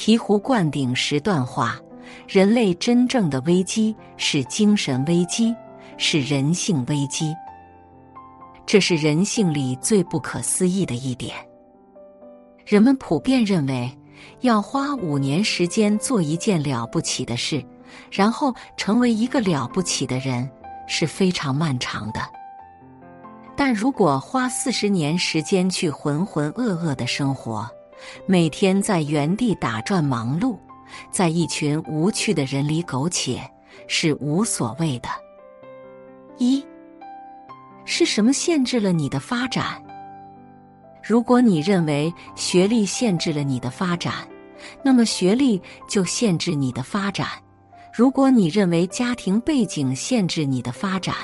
醍醐灌顶十段话：人类真正的危机是精神危机，是人性危机。这是人性里最不可思议的一点。人们普遍认为，要花五年时间做一件了不起的事，然后成为一个了不起的人，是非常漫长的。但如果花四十年时间去浑浑噩噩的生活，每天在原地打转忙碌，在一群无趣的人里苟且，是无所谓的。一，是什么限制了你的发展？如果你认为学历限制了你的发展，那么学历就限制你的发展；如果你认为家庭背景限制你的发展，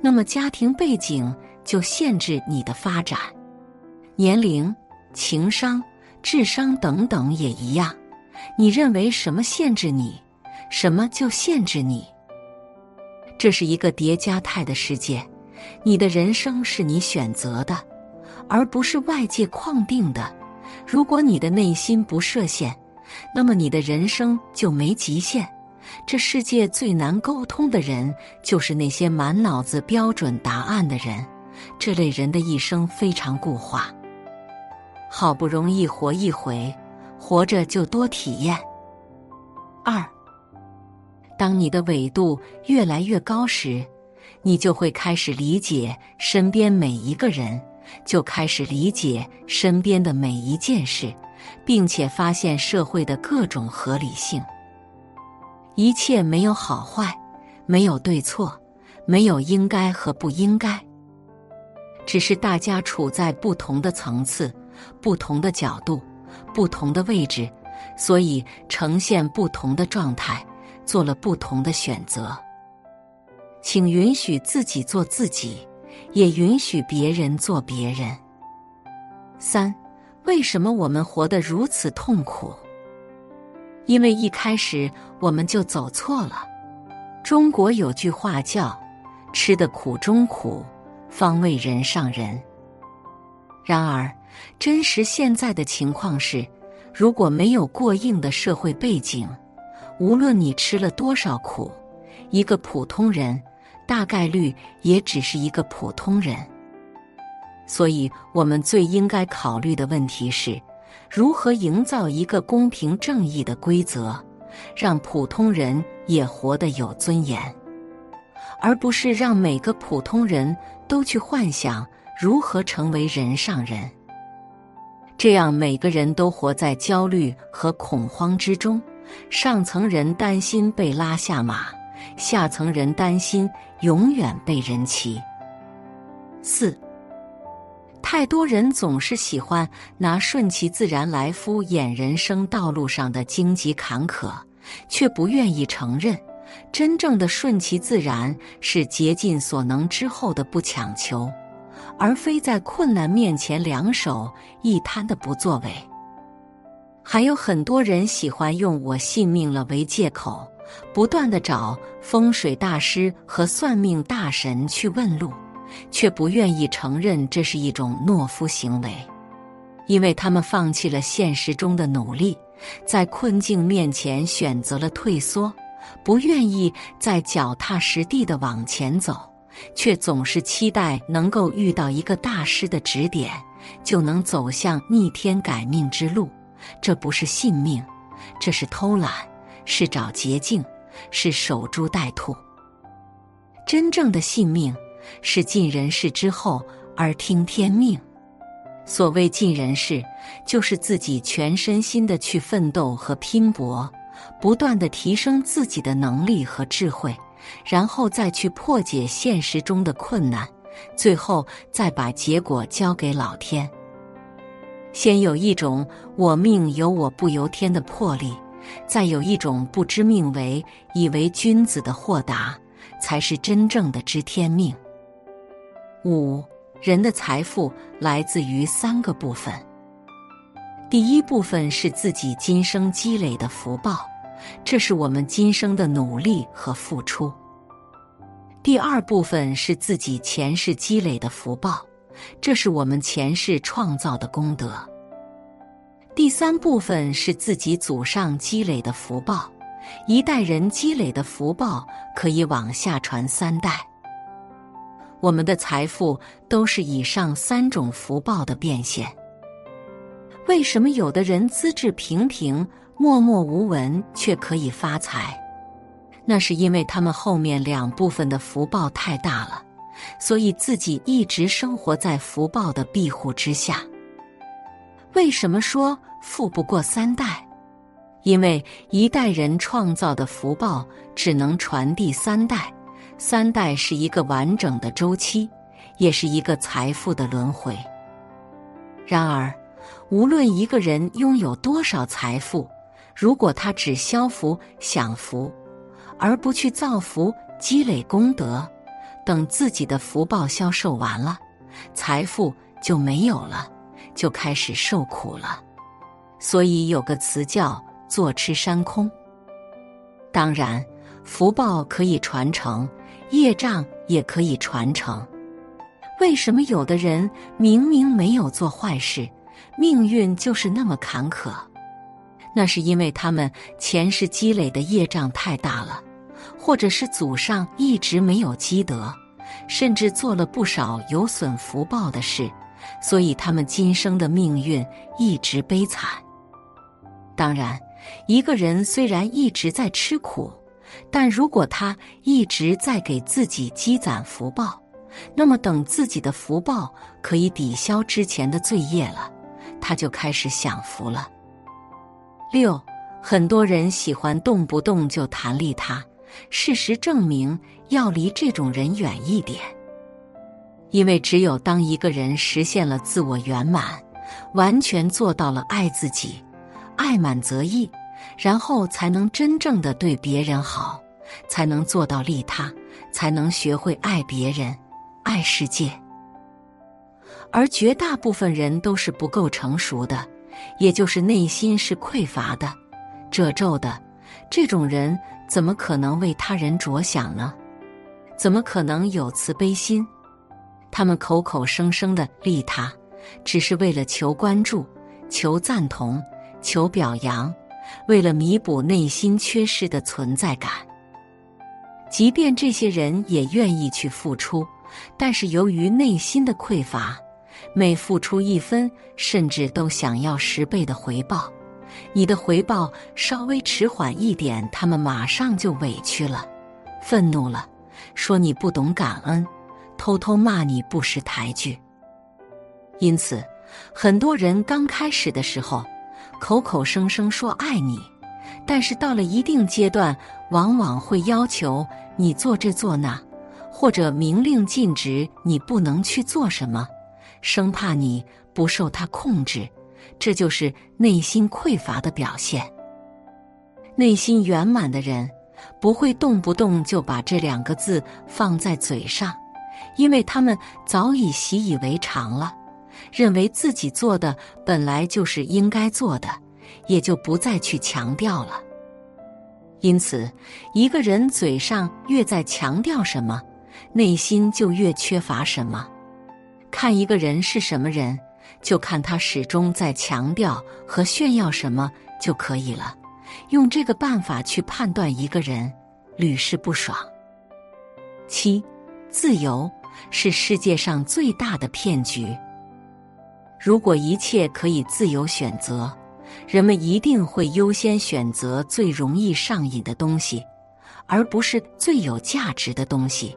那么家庭背景。就限制你的发展，年龄、情商、智商等等也一样。你认为什么限制你，什么就限制你。这是一个叠加态的世界，你的人生是你选择的，而不是外界框定的。如果你的内心不设限，那么你的人生就没极限。这世界最难沟通的人，就是那些满脑子标准答案的人。这类人的一生非常固化，好不容易活一回，活着就多体验。二，当你的纬度越来越高时，你就会开始理解身边每一个人，就开始理解身边的每一件事，并且发现社会的各种合理性。一切没有好坏，没有对错，没有应该和不应该。只是大家处在不同的层次、不同的角度、不同的位置，所以呈现不同的状态，做了不同的选择。请允许自己做自己，也允许别人做别人。三，为什么我们活得如此痛苦？因为一开始我们就走错了。中国有句话叫“吃得苦中苦”。方为人上人。然而，真实现在的情况是，如果没有过硬的社会背景，无论你吃了多少苦，一个普通人大概率也只是一个普通人。所以，我们最应该考虑的问题是，如何营造一个公平正义的规则，让普通人也活得有尊严，而不是让每个普通人。都去幻想如何成为人上人，这样每个人都活在焦虑和恐慌之中。上层人担心被拉下马，下层人担心永远被人骑。四，太多人总是喜欢拿顺其自然来敷衍人生道路上的荆棘坎坷，却不愿意承认。真正的顺其自然是竭尽所能之后的不强求，而非在困难面前两手一摊的不作为。还有很多人喜欢用“我信命了”为借口，不断的找风水大师和算命大神去问路，却不愿意承认这是一种懦夫行为，因为他们放弃了现实中的努力，在困境面前选择了退缩。不愿意再脚踏实地的往前走，却总是期待能够遇到一个大师的指点，就能走向逆天改命之路。这不是信命，这是偷懒，是找捷径，是守株待兔。真正的信命是尽人事之后而听天命。所谓尽人事，就是自己全身心的去奋斗和拼搏。不断的提升自己的能力和智慧，然后再去破解现实中的困难，最后再把结果交给老天。先有一种“我命由我不由天”的魄力，再有一种不知命为以为君子的豁达，才是真正的知天命。五人的财富来自于三个部分，第一部分是自己今生积累的福报。这是我们今生的努力和付出。第二部分是自己前世积累的福报，这是我们前世创造的功德。第三部分是自己祖上积累的福报，一代人积累的福报可以往下传三代。我们的财富都是以上三种福报的变现。为什么有的人资质平平、默默无闻却可以发财？那是因为他们后面两部分的福报太大了，所以自己一直生活在福报的庇护之下。为什么说富不过三代？因为一代人创造的福报只能传递三代。三代是一个完整的周期，也是一个财富的轮回。然而，无论一个人拥有多少财富，如果他只消福享福，而不去造福、积累功德，等自己的福报消受完了，财富就没有了，就开始受苦了。所以有个词叫“坐吃山空”。当然，福报可以传承。业障也可以传承。为什么有的人明明没有做坏事，命运就是那么坎坷？那是因为他们前世积累的业障太大了，或者是祖上一直没有积德，甚至做了不少有损福报的事，所以他们今生的命运一直悲惨。当然，一个人虽然一直在吃苦。但如果他一直在给自己积攒福报，那么等自己的福报可以抵消之前的罪业了，他就开始享福了。六，很多人喜欢动不动就谈利他，事实证明要离这种人远一点，因为只有当一个人实现了自我圆满，完全做到了爱自己，爱满则溢。然后才能真正的对别人好，才能做到利他，才能学会爱别人、爱世界。而绝大部分人都是不够成熟的，也就是内心是匮乏的、褶皱的。这种人怎么可能为他人着想呢？怎么可能有慈悲心？他们口口声声的利他，只是为了求关注、求赞同、求表扬。为了弥补内心缺失的存在感，即便这些人也愿意去付出，但是由于内心的匮乏，每付出一分，甚至都想要十倍的回报。你的回报稍微迟缓一点，他们马上就委屈了、愤怒了，说你不懂感恩，偷偷骂你不识抬举。因此，很多人刚开始的时候。口口声声说爱你，但是到了一定阶段，往往会要求你做这做那，或者明令禁止你不能去做什么，生怕你不受他控制。这就是内心匮乏的表现。内心圆满的人不会动不动就把这两个字放在嘴上，因为他们早已习以为常了。认为自己做的本来就是应该做的，也就不再去强调了。因此，一个人嘴上越在强调什么，内心就越缺乏什么。看一个人是什么人，就看他始终在强调和炫耀什么就可以了。用这个办法去判断一个人，屡试不爽。七，自由是世界上最大的骗局。如果一切可以自由选择，人们一定会优先选择最容易上瘾的东西，而不是最有价值的东西。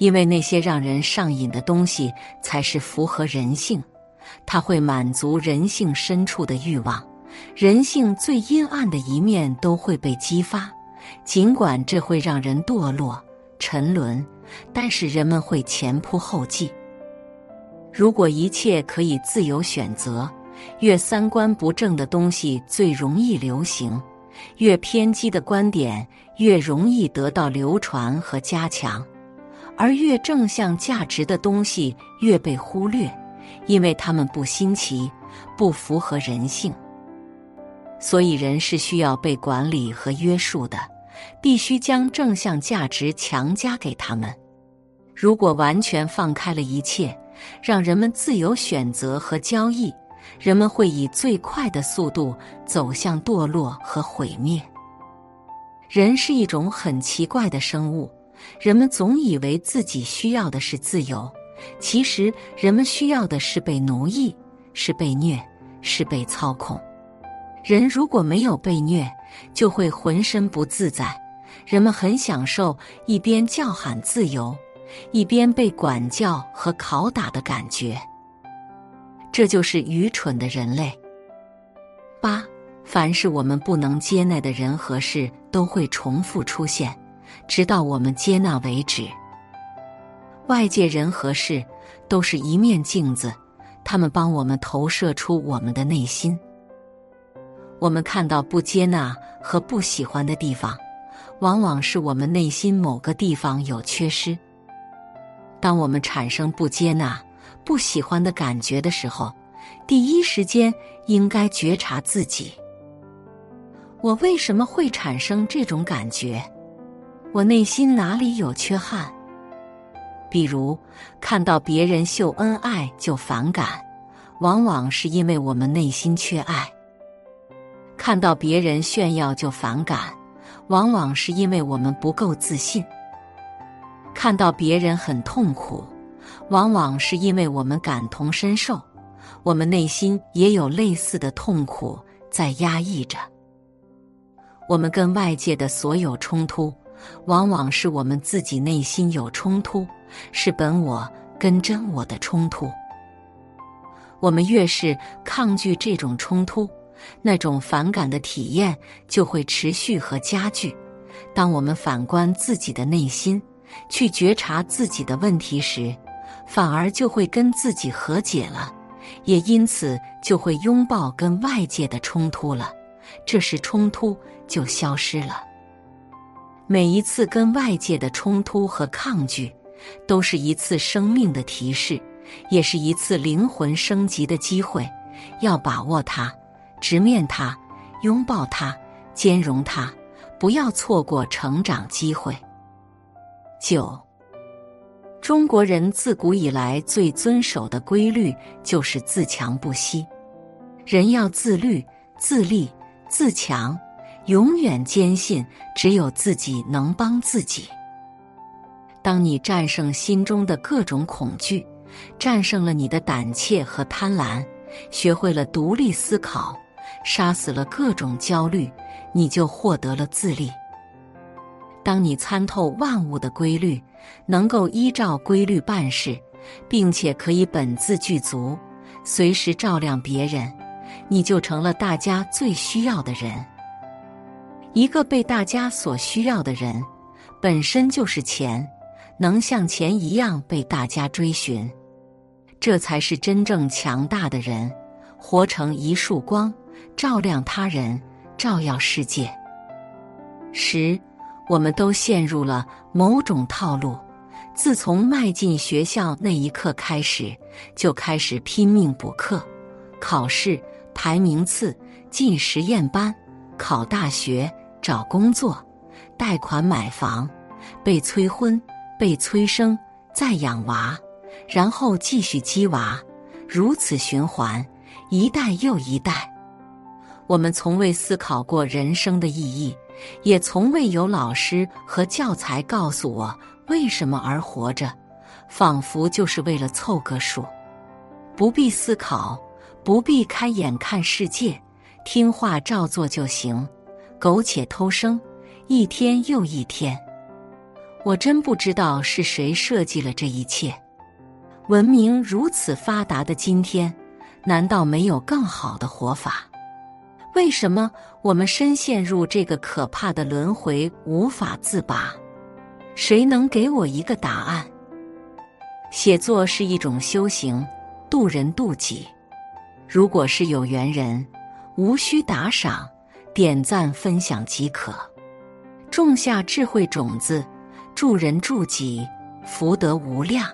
因为那些让人上瘾的东西才是符合人性，它会满足人性深处的欲望，人性最阴暗的一面都会被激发。尽管这会让人堕落沉沦，但是人们会前仆后继。如果一切可以自由选择，越三观不正的东西最容易流行，越偏激的观点越容易得到流传和加强，而越正向价值的东西越被忽略，因为他们不新奇，不符合人性。所以，人是需要被管理和约束的，必须将正向价值强加给他们。如果完全放开了一切，让人们自由选择和交易，人们会以最快的速度走向堕落和毁灭。人是一种很奇怪的生物，人们总以为自己需要的是自由，其实人们需要的是被奴役，是被虐，是被操控。人如果没有被虐，就会浑身不自在。人们很享受一边叫喊自由，一边被管教和拷打的感觉。这就是愚蠢的人类。八。凡是我们不能接纳的人和事，都会重复出现，直到我们接纳为止。外界人和事都是一面镜子，他们帮我们投射出我们的内心。我们看到不接纳和不喜欢的地方，往往是我们内心某个地方有缺失。当我们产生不接纳、不喜欢的感觉的时候，第一时间应该觉察自己。我为什么会产生这种感觉？我内心哪里有缺憾？比如看到别人秀恩爱就反感，往往是因为我们内心缺爱；看到别人炫耀就反感，往往是因为我们不够自信；看到别人很痛苦，往往是因为我们感同身受，我们内心也有类似的痛苦在压抑着。我们跟外界的所有冲突，往往是我们自己内心有冲突，是本我跟真我的冲突。我们越是抗拒这种冲突，那种反感的体验就会持续和加剧。当我们反观自己的内心，去觉察自己的问题时，反而就会跟自己和解了，也因此就会拥抱跟外界的冲突了。这时冲突就消失了。每一次跟外界的冲突和抗拒，都是一次生命的提示，也是一次灵魂升级的机会。要把握它，直面它，拥抱它，兼容它，不要错过成长机会。九，中国人自古以来最遵守的规律就是自强不息。人要自律、自立。自强，永远坚信只有自己能帮自己。当你战胜心中的各种恐惧，战胜了你的胆怯和贪婪，学会了独立思考，杀死了各种焦虑，你就获得了自立。当你参透万物的规律，能够依照规律办事，并且可以本自具足，随时照亮别人。你就成了大家最需要的人。一个被大家所需要的人，本身就是钱，能像钱一样被大家追寻，这才是真正强大的人。活成一束光，照亮他人，照耀世界。十，我们都陷入了某种套路。自从迈进学校那一刻开始，就开始拼命补课、考试。排名次，进实验班，考大学，找工作，贷款买房，被催婚，被催生，再养娃，然后继续鸡娃，如此循环，一代又一代。我们从未思考过人生的意义，也从未有老师和教材告诉我为什么而活着，仿佛就是为了凑个数，不必思考。不必开眼看世界，听话照做就行。苟且偷生，一天又一天。我真不知道是谁设计了这一切。文明如此发达的今天，难道没有更好的活法？为什么我们深陷入这个可怕的轮回，无法自拔？谁能给我一个答案？写作是一种修行，渡人渡己。如果是有缘人，无需打赏、点赞、分享即可，种下智慧种子，助人助己，福德无量。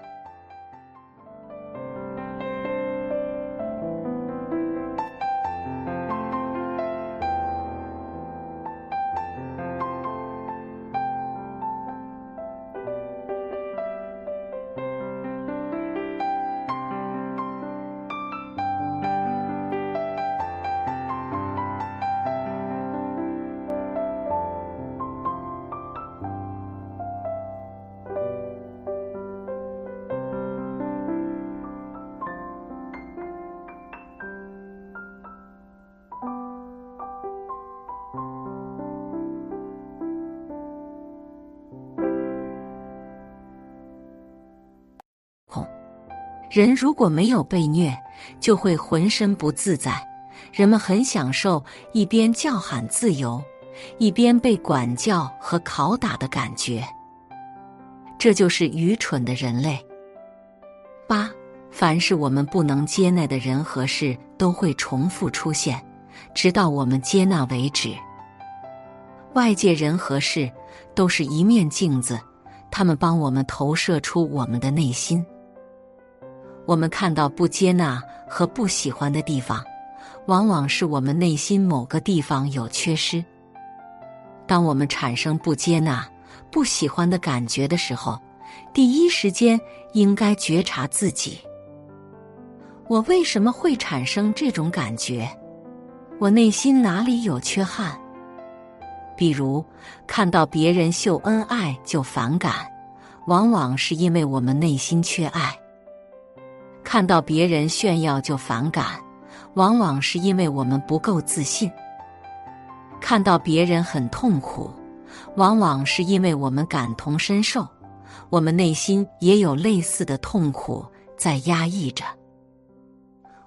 人如果没有被虐，就会浑身不自在。人们很享受一边叫喊自由，一边被管教和拷打的感觉。这就是愚蠢的人类。八，凡是我们不能接纳的人和事，都会重复出现，直到我们接纳为止。外界人和事都是一面镜子，他们帮我们投射出我们的内心。我们看到不接纳和不喜欢的地方，往往是我们内心某个地方有缺失。当我们产生不接纳、不喜欢的感觉的时候，第一时间应该觉察自己：我为什么会产生这种感觉？我内心哪里有缺憾？比如，看到别人秀恩爱就反感，往往是因为我们内心缺爱；看到别人炫耀就反感，往往是因为我们不够自信；看到别人很痛苦，往往是因为我们感同身受，我们内心也有类似的痛苦在压抑着。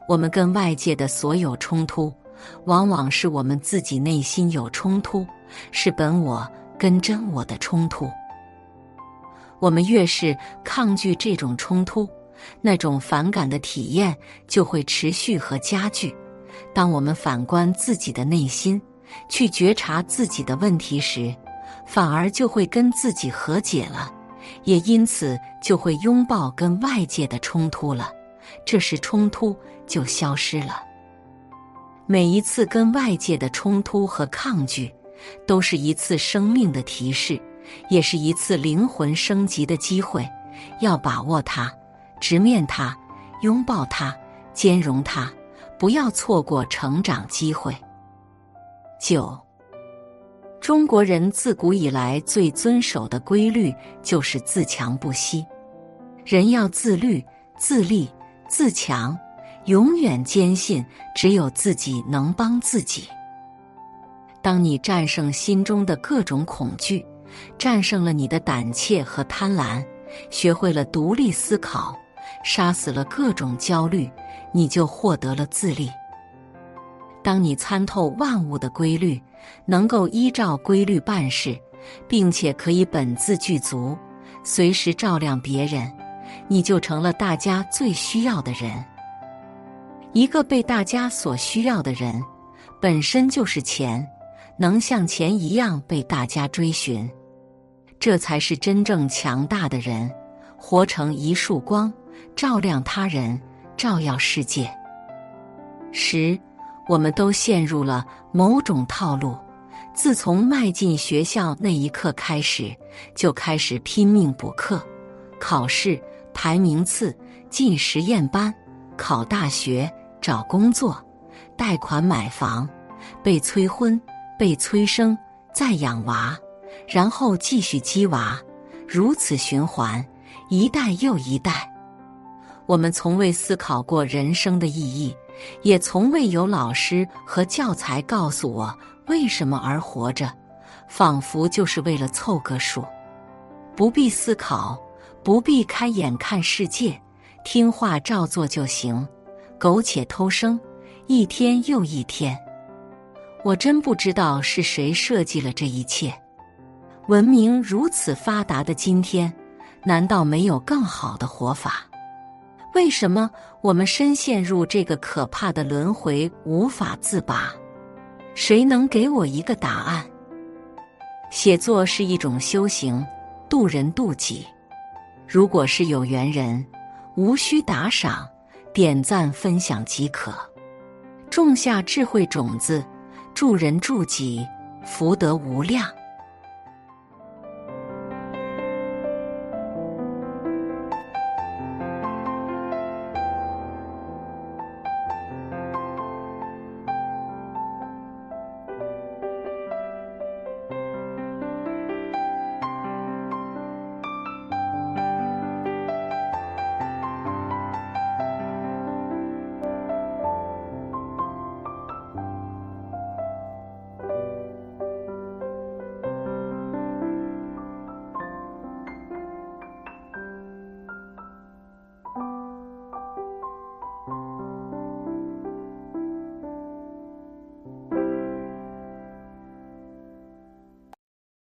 我们跟外界的所有冲突。往往是我们自己内心有冲突，是本我跟真我的冲突。我们越是抗拒这种冲突，那种反感的体验就会持续和加剧。当我们反观自己的内心，去觉察自己的问题时，反而就会跟自己和解了，也因此就会拥抱跟外界的冲突了。这时冲突就消失了。每一次跟外界的冲突和抗拒，都是一次生命的提示，也是一次灵魂升级的机会。要把握它，直面它，拥抱它，兼容它，不要错过成长机会。九，中国人自古以来最遵守的规律就是自强不息。人要自律、自立、自强。永远坚信只有自己能帮自己。当你战胜心中的各种恐惧，战胜了你的胆怯和贪婪，学会了独立思考，杀死了各种焦虑，你就获得了自立。当你参透万物的规律，能够依照规律办事，并且可以本自具足，随时照亮别人，你就成了大家最需要的人。一个被大家所需要的人，本身就是钱，能像钱一样被大家追寻，这才是真正强大的人。活成一束光，照亮他人，照耀世界。十，我们都陷入了某种套路。自从迈进学校那一刻开始，就开始拼命补课、考试、排名次、进实验班、考大学。找工作、贷款买房、被催婚、被催生、再养娃，然后继续鸡娃，如此循环，一代又一代。我们从未思考过人生的意义，也从未有老师和教材告诉我为什么而活着，仿佛就是为了凑个数。不必思考，不必开眼看世界，听话照做就行。苟且偷生，一天又一天。我真不知道是谁设计了这一切。文明如此发达的今天，难道没有更好的活法？为什么我们深陷入这个可怕的轮回，无法自拔？谁能给我一个答案？写作是一种修行，渡人渡己。如果是有缘人，无需打赏。点赞分享即可，种下智慧种子，助人助己，福德无量。